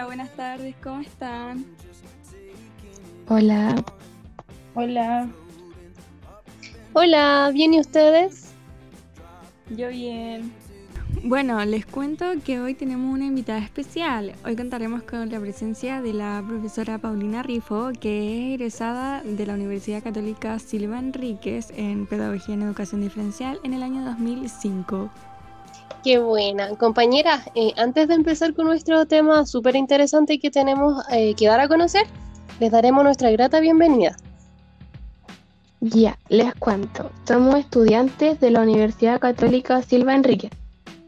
Hola, hola, buenas tardes, ¿cómo están? Hola. Hola. Hola, ¿bien y ustedes? Yo bien. Bueno, les cuento que hoy tenemos una invitada especial. Hoy contaremos con la presencia de la profesora Paulina Rifo, que es egresada de la Universidad Católica Silva Enríquez en Pedagogía en Educación Diferencial en el año 2005. Qué buena. Compañera, eh, antes de empezar con nuestro tema súper interesante que tenemos eh, que dar a conocer, les daremos nuestra grata bienvenida. Ya, les cuento. Somos estudiantes de la Universidad Católica Silva Enríquez.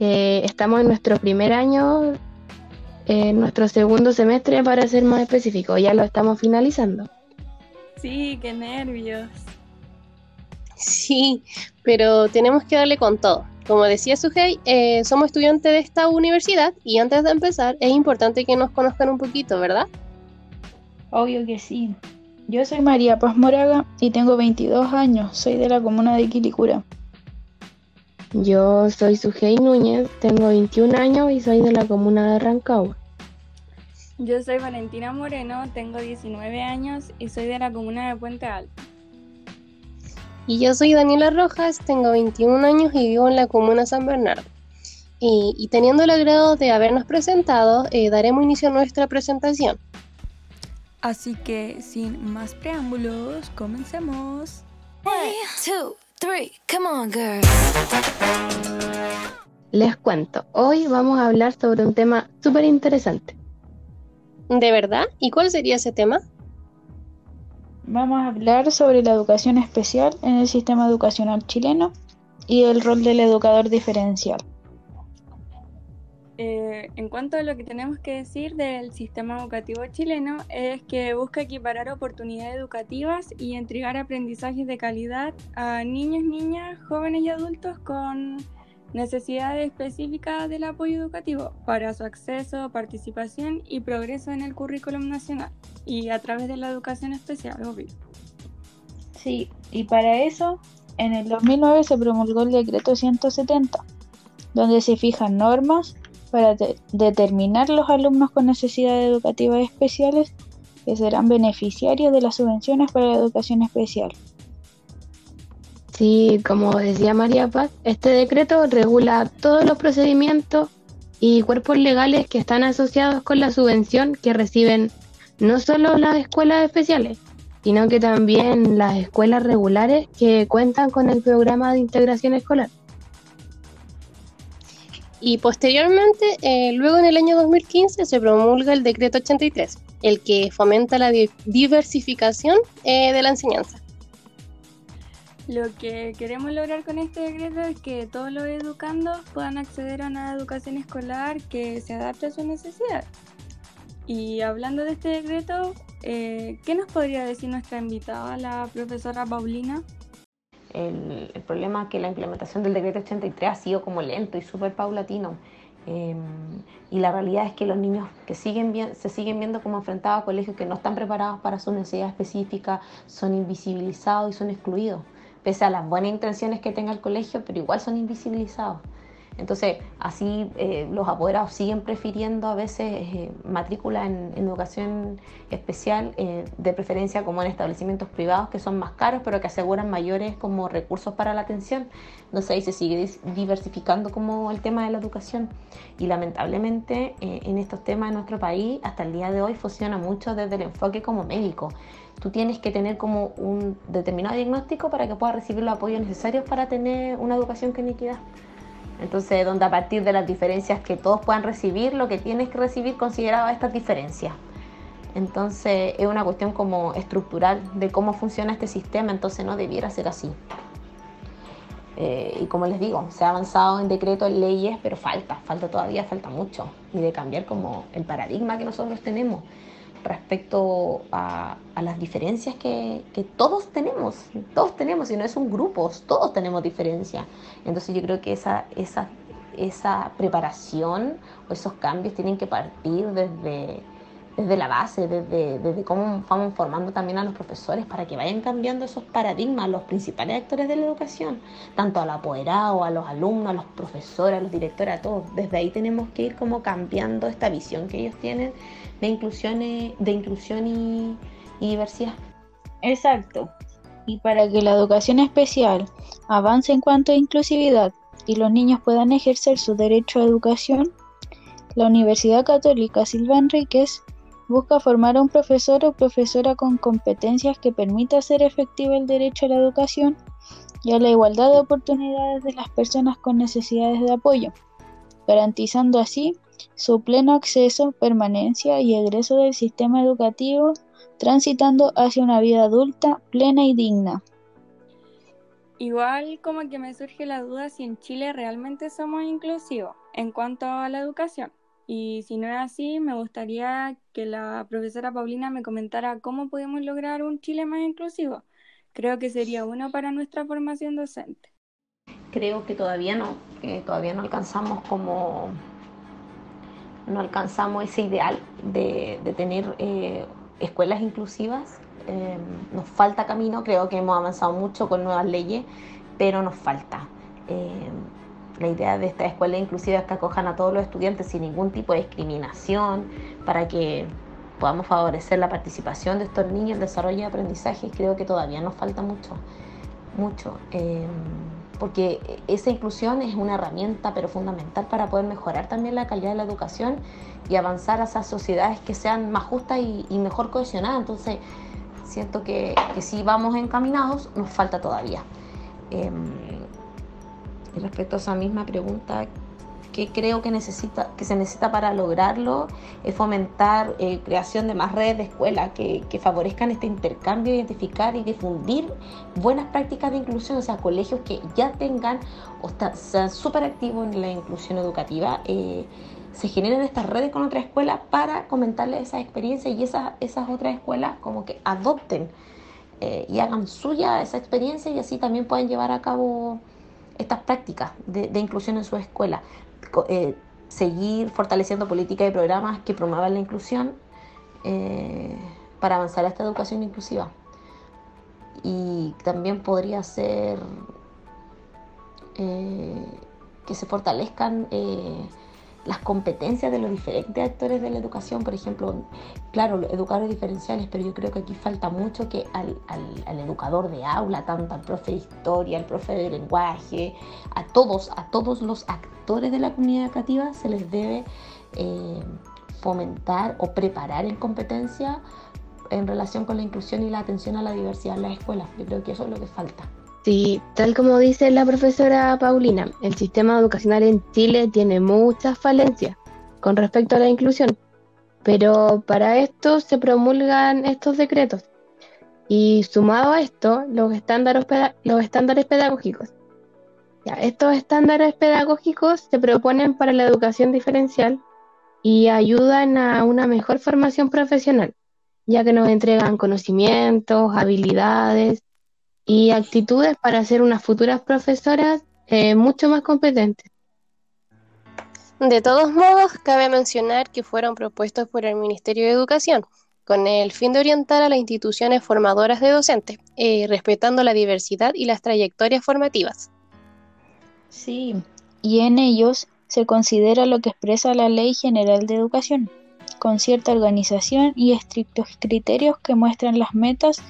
Eh, estamos en nuestro primer año, en nuestro segundo semestre para ser más específico. Ya lo estamos finalizando. Sí, qué nervios. Sí, pero tenemos que darle con todo. Como decía Sujei, eh, somos estudiantes de esta universidad y antes de empezar es importante que nos conozcan un poquito, ¿verdad? Obvio que sí. Yo soy María Paz Moraga y tengo 22 años, soy de la comuna de Quilicura. Yo soy Sujei Núñez, tengo 21 años y soy de la comuna de Rancagua. Yo soy Valentina Moreno, tengo 19 años y soy de la comuna de Puente Alto. Y yo soy Daniela Rojas, tengo 21 años y vivo en la comuna San Bernardo. Y, teniendo el agrado de habernos presentado, eh, daremos inicio a nuestra presentación. Así que, sin más preámbulos, comencemos. Les cuento, hoy vamos a hablar sobre un tema súper interesante. ¿De verdad? ¿Y cuál sería ese tema? Vamos a hablar sobre la educación especial en el sistema educacional chileno y el rol del educador diferencial. Eh, en cuanto a lo que tenemos que decir del sistema educativo chileno es que busca equiparar oportunidades educativas y entregar aprendizajes de calidad a niños, niñas, jóvenes y adultos con necesidades específicas del apoyo educativo para su acceso, participación y progreso en el currículum nacional y a través de la educación especial, obvio. Sí, y para eso, en el 2009 se promulgó el decreto 170, donde se fijan normas para determinar los alumnos con necesidades educativas especiales que serán beneficiarios de las subvenciones para la educación especial. Sí, como decía María Paz, este decreto regula todos los procedimientos y cuerpos legales que están asociados con la subvención que reciben no solo las escuelas especiales, sino que también las escuelas regulares que cuentan con el programa de integración escolar. Y posteriormente, eh, luego en el año 2015, se promulga el decreto 83, el que fomenta la diversificación eh, de la enseñanza. Lo que queremos lograr con este decreto es que todos los educandos puedan acceder a una educación escolar que se adapte a sus necesidades. Y hablando de este decreto, eh, ¿qué nos podría decir nuestra invitada, la profesora Paulina? El, problema es que la implementación del decreto 83 ha sido como lento y súper paulatino. Em, y la realidad es que los niños que siguen se siguen viendo como enfrentados a colegios que no están preparados para su necesidad específica son invisibilizados y son excluidos pese a las buenas intenciones que tenga el colegio, pero igual son invisibilizados. Entonces, así eh, los apoderados siguen prefiriendo a veces eh, matrícula en, educación especial, eh, de preferencia como en establecimientos privados que son más caros, pero que aseguran mayores como recursos para la atención. Entonces ahí se sigue diversificando como el tema de la educación. Y lamentablemente en estos temas en nuestro país, hasta el día de hoy, funciona mucho desde el enfoque como médico tú tienes que tener como un determinado diagnóstico para que puedas recibir los apoyos necesarios para tener una educación con equidad. Entonces, donde a partir de las diferencias que todos puedan recibir, lo que tienes que recibir consideraba estas diferencias. Entonces, es una cuestión como estructural de cómo funciona este sistema, entonces no debiera ser así. Eh, y como les digo, se ha avanzado en decretos, en leyes, pero falta, falta todavía, falta mucho. Y de cambiar como el paradigma que nosotros tenemos respecto a, las diferencias que, todos tenemos, todos tenemos, y no es un grupo, todos tenemos diferencias. Entonces yo creo que esa, esa, esa preparación o esos cambios tienen que partir desde, desde la base, desde, desde cómo vamos formando también a los profesores para que vayan cambiando esos paradigmas, los principales actores de la educación, tanto al apoderado, a los alumnos, a los profesores, a los directores, a todos. Desde ahí tenemos que ir como cambiando esta visión que ellos tienen de inclusión, de inclusión y, y diversidad. Exacto. Y para que la educación especial avance en cuanto a inclusividad y los niños puedan ejercer su derecho a educación, la Universidad Católica Silva Enríquez busca formar a un profesor o profesora con competencias que permita hacer efectivo el derecho a la educación y a la igualdad de oportunidades de las personas con necesidades de apoyo, garantizando así su pleno acceso, permanencia y egreso del sistema educativo, transitando hacia una vida adulta plena y digna. Igual como que me surge la duda si en Chile realmente somos inclusivos en cuanto a la educación. Y si no es así, me gustaría que la profesora Paulina me comentara cómo podemos lograr un Chile más inclusivo. Creo que sería bueno para nuestra formación docente. Creo que todavía no, todavía no alcanzamos como no alcanzamos ese ideal de, tener eh, escuelas inclusivas. Eh, nos falta camino, creo que hemos avanzado mucho con nuevas leyes, pero nos falta. Eh, la idea de esta escuela inclusiva es que acojan a todos los estudiantes sin ningún tipo de discriminación, para que podamos favorecer la participación de estos niños, el desarrollo y aprendizaje. Creo que todavía nos falta mucho, mucho, eh, porque esa inclusión es una herramienta pero fundamental para poder mejorar también la calidad de la educación y avanzar a esas sociedades que sean más justas y, mejor cohesionadas. Entonces, siento que, si vamos encaminados, nos falta todavía. Em, y respecto a esa misma pregunta, ¿qué creo que, necesita, que se necesita para lograrlo? Es fomentar eh, creación de más redes de escuelas que, favorezcan este intercambio, identificar y difundir buenas prácticas de inclusión, o sea, colegios que ya tengan o sean súper activos en la inclusión educativa. Eh, se generen estas redes con otras escuelas para comentarles esas experiencias y esas, esas otras escuelas como que adopten eh, y hagan suya esa experiencia y así también pueden llevar a cabo estas prácticas de, inclusión en su escuela. Eh, seguir fortaleciendo políticas y programas que promuevan la inclusión eh, para avanzar a esta educación inclusiva. Y también podría ser eh, que se fortalezcan las competencias de los diferentes actores de la educación, por ejemplo, claro, los educadores diferenciales, pero yo creo que aquí falta mucho que al, al, educador de aula, tanto al profe de historia, al profe de lenguaje, a todos, a todos los actores de la comunidad educativa se les debe eh, fomentar o preparar en competencia en relación con la inclusión y la atención a la diversidad en las escuelas. Yo creo que eso es lo que falta. Sí, tal como dice la profesora Paulina, el sistema educacional en Chile tiene muchas falencias con respecto a la inclusión, pero para esto se promulgan estos decretos y sumado a esto los estándares, pedagógicos. estos estándares pedagógicos se proponen para la educación diferencial y ayudan a una mejor formación profesional, ya que nos entregan conocimientos, habilidades y actitudes para ser unas futuras profesoras eh, mucho más competentes. De todos modos, cabe mencionar que fueron propuestos por el Ministerio de Educación, con el fin de orientar a las instituciones formadoras de docentes, eh, respetando la diversidad y las trayectorias formativas. Sí, y en ellos se considera lo que expresa la Ley General de Educación, con cierta organización y estrictos criterios que muestran las metas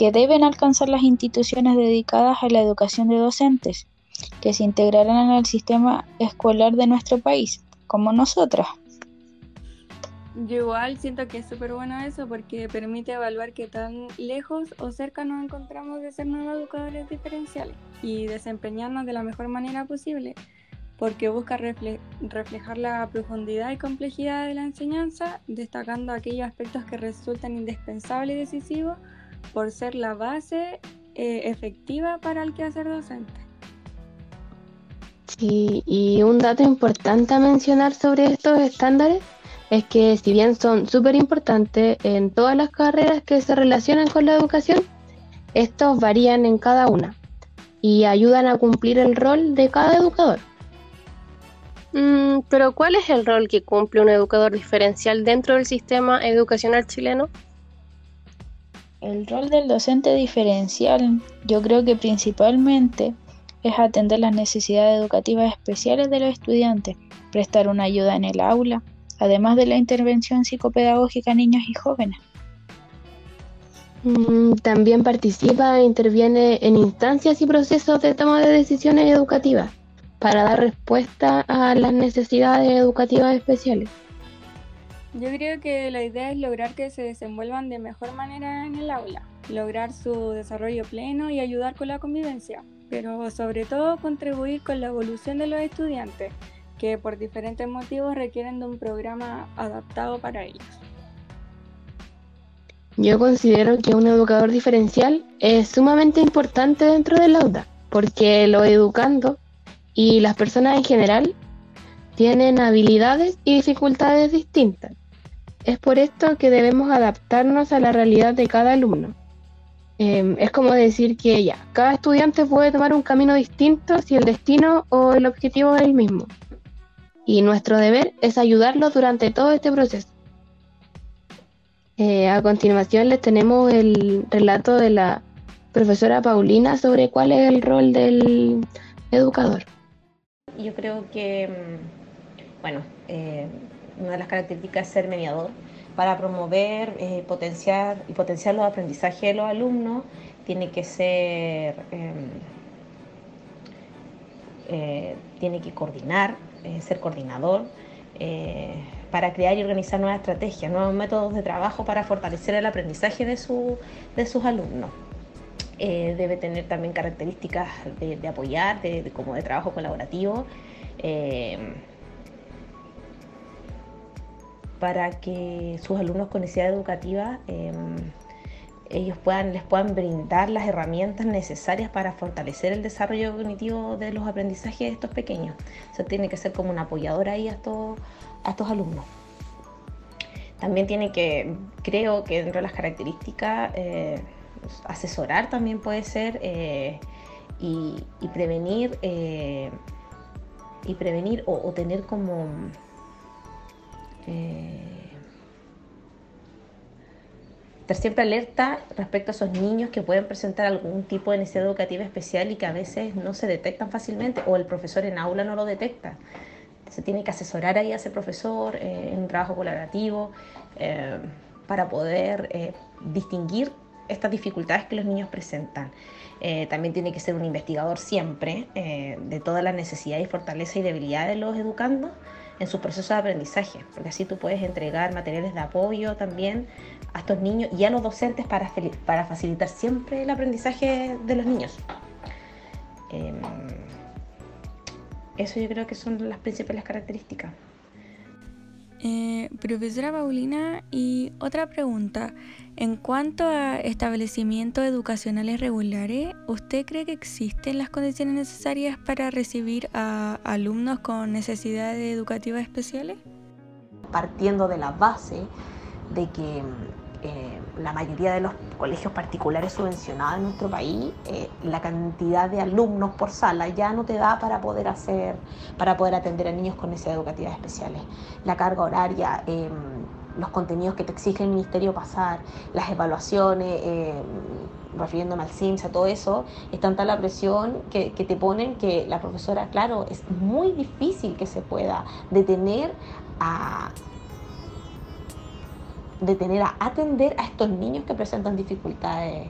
que deben alcanzar las instituciones dedicadas a la educación de docentes, que se integrarán en el sistema escolar de nuestro país, como nosotras. Yo igual siento que es súper bueno eso porque permite evaluar qué tan lejos o cerca nos encontramos de ser nuevos educadores diferenciales y desempeñarnos de la mejor manera posible, porque busca reflejar la profundidad y complejidad de la enseñanza, destacando aquellos aspectos que resultan indispensables y decisivos por ser la base eh, efectiva para el quehacer docente. Sí, y un dato importante a mencionar sobre estos estándares es que si bien son súper importantes en todas las carreras que se relacionan con la educación, estos varían en cada una y ayudan a cumplir el rol de cada educador. Mm, Mm, pero ¿cuál es el rol que cumple un educador diferencial dentro del sistema educacional chileno? El rol del docente diferencial yo creo que principalmente es atender las necesidades educativas especiales de los estudiantes, prestar una ayuda en el aula, además de la intervención psicopedagógica a niños y jóvenes. Mm, también participa e interviene en instancias y procesos de toma de decisiones educativas para dar respuesta a las necesidades educativas especiales. Yo creo que la idea es lograr que se desenvuelvan de mejor manera en el aula, lograr su desarrollo pleno y ayudar con la convivencia, pero sobre todo contribuir con la evolución de los estudiantes, que por diferentes motivos requieren de un programa adaptado para ellos. Yo considero que un educador diferencial es sumamente importante dentro del aula, porque los educando y las personas en general tienen habilidades y dificultades distintas. Es por esto que debemos adaptarnos a la realidad de cada alumno. Em, es como decir que ya, cada estudiante puede tomar un camino distinto si el destino o el objetivo es el mismo. Y nuestro deber es ayudarlos durante todo este proceso. Eh, a continuación les tenemos el relato de la profesora Paulina sobre cuál es el rol del educador. Yo creo que, mm, bueno, eh, una de las características es ser mediador para promover, eh, potenciar y potenciar los aprendizajes de los alumnos. Tiene que ser, em, tiene que coordinar, ser coordinador para crear y organizar nuevas estrategias, nuevos métodos de trabajo para fortalecer el aprendizaje de, sus alumnos. Eh, debe tener también características de, apoyar, de, como de trabajo colaborativo, eh, para que sus alumnos con necesidad educativa eh, ellos puedan, les puedan brindar las herramientas necesarias para fortalecer el desarrollo cognitivo de los aprendizajes de estos pequeños. O sea, tiene que ser como un apoyador ahí a estos, a estos alumnos. También tiene que, creo que dentro de las características, eh, asesorar también puede ser eh, y, prevenir y prevenir eh, o, tener como estar siempre alerta respecto a esos niños que pueden presentar algún tipo de necesidad educativa especial y que a veces no se detectan fácilmente o el profesor en aula no lo detecta se tiene que asesorar ahí a ese profesor eh, en un trabajo colaborativo eh, para poder eh, distinguir estas dificultades que los niños presentan. también tiene que ser un investigador siempre de todas las necesidades, fortalezas y debilidades de los educandos en su proceso de aprendizaje, porque así tú puedes entregar materiales de apoyo también a estos niños y a los docentes para, para facilitar siempre el aprendizaje de los niños. Em, eso yo creo que son las principales características. Eh, profesora Paulina, y otra pregunta. En cuanto a establecimientos educacionales regulares, ¿usted cree que existen las condiciones necesarias para recibir a alumnos con necesidades educativas especiales? Partiendo de la base de que eh, la mayoría de los colegios particulares subvencionados en nuestro país, eh, la cantidad de alumnos por sala ya no te da para poder hacer, para poder atender a niños con necesidades educativas especiales. La carga horaria, em, los contenidos que te exige el ministerio pasar, las evaluaciones, em, refiriéndome al CIMSA, todo eso, es tanta la presión que, que, te ponen que la profesora, claro, es muy difícil que se pueda detener a, de tener a atender a estos niños que presentan dificultades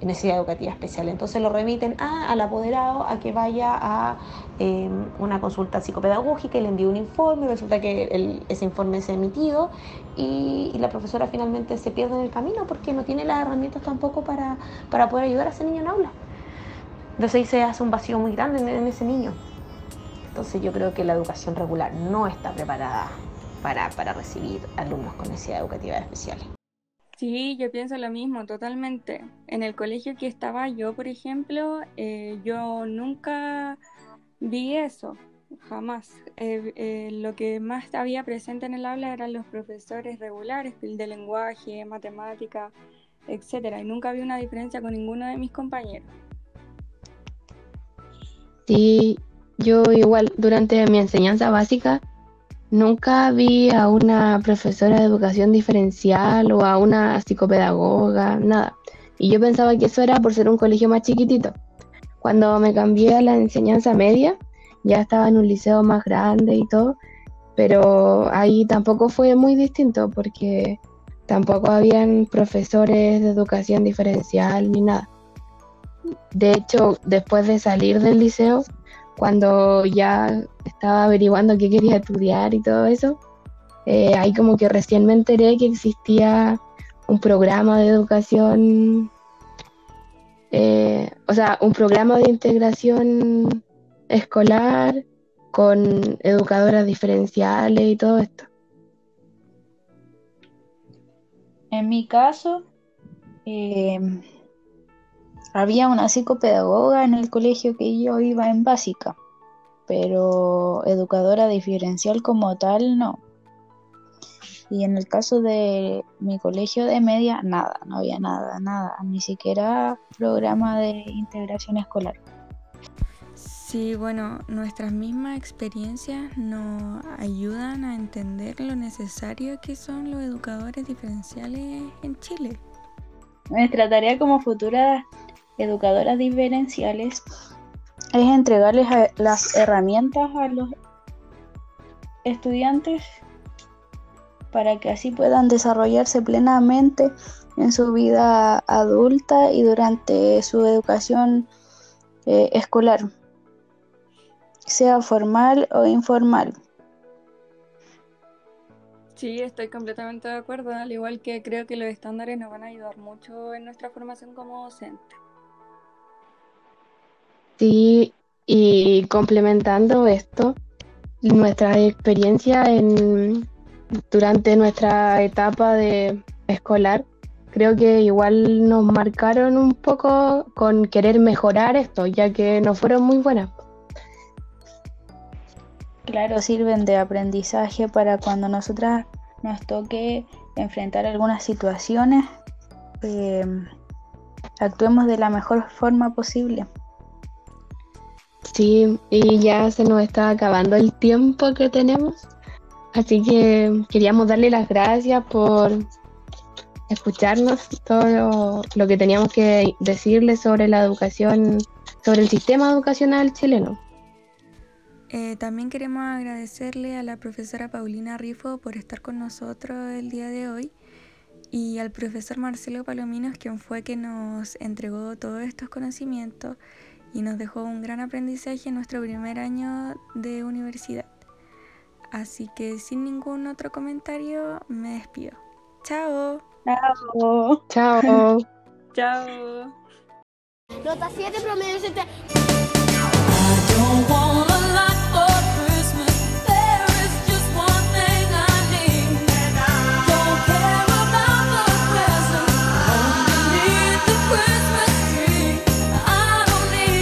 en necesidad educativa especial. Entonces lo remiten a, al apoderado a que vaya a em, una consulta psicopedagógica y le envíe un informe, resulta que ese informe es emitido y, la profesora finalmente se pierde en el camino porque no tiene las herramientas tampoco para, para poder ayudar a ese niño en aula. Entonces ahí se hace un vacío muy grande en ese niño. Entonces yo creo que la educación regular no está preparada para, recibir alumnos con necesidades educativas especiales. Sí, yo pienso lo mismo, totalmente. En el colegio que estaba yo, por ejemplo, eh, yo nunca vi eso, jamás. Eh, eh, lo que más había presente en el aula eran los profesores regulares de lenguaje, matemática, etcétera, y nunca vi una diferencia con ninguno de mis compañeros. Sí, yo igual durante mi enseñanza básica nunca vi a una profesora de educación diferencial o a una psicopedagoga, nada. Y yo pensaba que eso era por ser un colegio más chiquitito. Cuando me cambié a la enseñanza media, ya estaba en un liceo más grande y todo, pero ahí tampoco fue muy distinto porque tampoco habían profesores de educación diferencial ni nada. De hecho, después de salir del liceo, cuando ya estaba averiguando qué quería estudiar y todo eso, eh, ahí como que recién me enteré que existía un programa de educación, eh, o sea, un programa de integración escolar con educadoras diferenciales y todo esto. En mi caso, eh, había una psicopedagoga en el colegio que yo iba en básica, pero educadora diferencial como tal no. Y en el caso de mi colegio de media, nada, no había nada, nada, ni siquiera programa de integración escolar. Sí, bueno, nuestras mismas experiencias nos ayudan a entender lo necesario que son los educadores diferenciales en Chile. Nuestra tarea como futuras educadoras diferenciales es entregarles las herramientas a los estudiantes para que así puedan desarrollarse plenamente en su vida adulta y durante su educación eh, escolar sea formal o informal. Sí, estoy completamente de acuerdo, al igual que creo que los estándares nos van a ayudar mucho en nuestra formación como docente. Sí, y complementando esto, nuestra experiencia en, durante nuestra etapa de escolar, creo que igual nos marcaron un poco con querer mejorar esto, ya que no fueron muy buenas. Claro, sirven de aprendizaje para cuando nosotras nos toque enfrentar algunas situaciones, eh, actuemos de la mejor forma posible. Sí, y ya se nos está acabando el tiempo que tenemos, así que queríamos darle las gracias por escucharnos todo lo, que teníamos que decirle sobre la educación, sobre el sistema educacional chileno. Eh, también queremos agradecerle a la profesora Paulina Rifo por estar con nosotros el día de hoy y al profesor Marcelo Palominos, quien fue que nos entregó todos estos conocimientos y nos dejó un gran aprendizaje en nuestro primer año de universidad. Así que sin ningún otro comentario me despido. Chao. Chao. Chao. Chao. Nota 7 promedio 7.